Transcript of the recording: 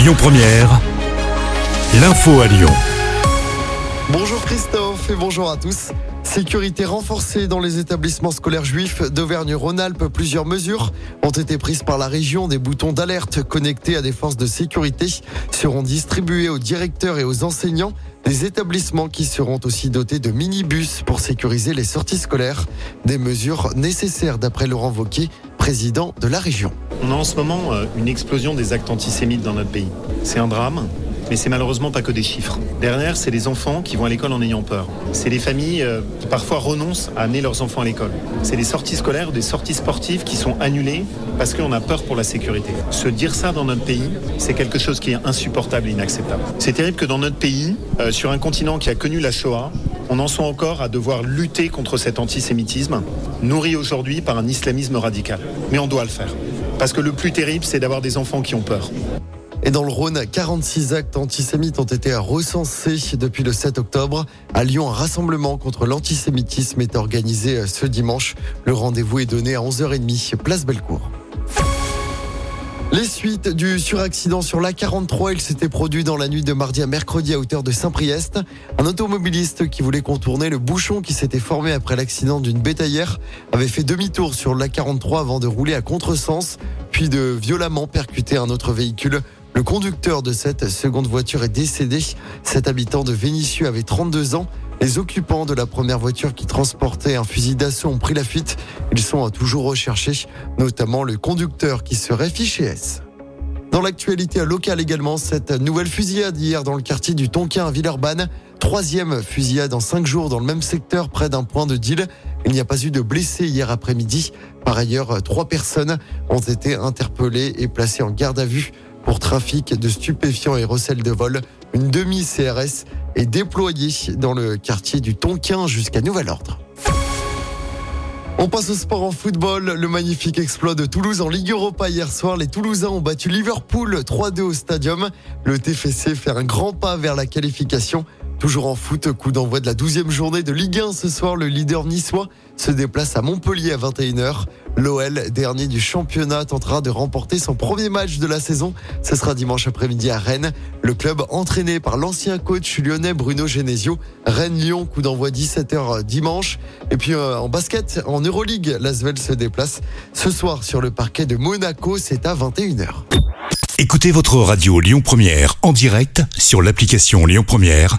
Lyon Première, l'info à Lyon. Bonjour Christophe et bonjour à tous. Sécurité renforcée dans les établissements scolaires juifs d'Auvergne-Rhône-Alpes. Plusieurs mesures ont été prises par la région. Des boutons d'alerte connectés à des forces de sécurité seront distribués aux directeurs et aux enseignants. Des établissements qui seront aussi dotés de minibus pour sécuriser les sorties scolaires. Des mesures nécessaires d'après Laurent Wauquiez, président de la région. On a en ce moment euh, une explosion des actes antisémites dans notre pays. C'est un drame. Mais c'est malheureusement pas que des chiffres. Derrière, c'est les enfants qui vont à l'école en ayant peur. C'est les familles euh, qui parfois renoncent à amener leurs enfants à l'école. C'est les sorties scolaires, des sorties sportives qui sont annulées parce qu'on a peur pour la sécurité. Se dire ça dans notre pays, c'est quelque chose qui est insupportable et inacceptable. C'est terrible que dans notre pays, euh, sur un continent qui a connu la Shoah, on en soit encore à devoir lutter contre cet antisémitisme, nourri aujourd'hui par un islamisme radical. Mais on doit le faire. Parce que le plus terrible, c'est d'avoir des enfants qui ont peur. Et dans le Rhône, 46 actes antisémites ont été recensés depuis le 7 octobre. À Lyon, un rassemblement contre l'antisémitisme est organisé ce dimanche. Le rendez-vous est donné à 11h30, place Bellecour. Les suites du suraccident sur l'A43, il s'était produit dans la nuit de mardi à mercredi à hauteur de Saint-Priest. Un automobiliste qui voulait contourner le bouchon qui s'était formé après l'accident d'une bétaillère avait fait demi-tour sur l'A43 avant de rouler à contresens, puis de violemment percuter un autre véhicule. Le conducteur de cette seconde voiture est décédé. Cet habitant de Vénissieux avait 32 ans. Les occupants de la première voiture qui transportait un fusil d'assaut ont pris la fuite. Ils sont toujours recherchés, notamment le conducteur qui serait fiché S. Dans l'actualité locale également, cette nouvelle fusillade hier dans le quartier du Tonkin à Villeurbanne. Troisième fusillade en cinq jours dans le même secteur près d'un point de deal. Il n'y a pas eu de blessés hier après-midi. Par ailleurs, trois personnes ont été interpellées et placées en garde à vue pour trafic de stupéfiants et recel de vol. Une demi-CRS est déployée dans le quartier du Tonkin jusqu'à nouvel ordre. On passe au sport en football. Le magnifique exploit de Toulouse en Ligue Europa hier soir. Les Toulousains ont battu Liverpool 3-2 au stadium. Le TFC fait un grand pas vers la qualification. Toujours en foot, coup d'envoi de la 12e journée de Ligue 1 ce soir. Le leader niçois se déplace à Montpellier à 21h. L'OL, dernier du championnat, tentera de remporter son premier match de la saison. Ce sera dimanche après-midi à Rennes. Le club entraîné par l'ancien coach lyonnais Bruno Genesio. Rennes-Lyon, coup d'envoi 17h dimanche. Et puis euh, en basket, en Euroleague, l'Asvel se déplace ce soir sur le parquet de Monaco. C'est à 21h. Écoutez votre radio Lyon Première en direct sur l'application Lyon Première,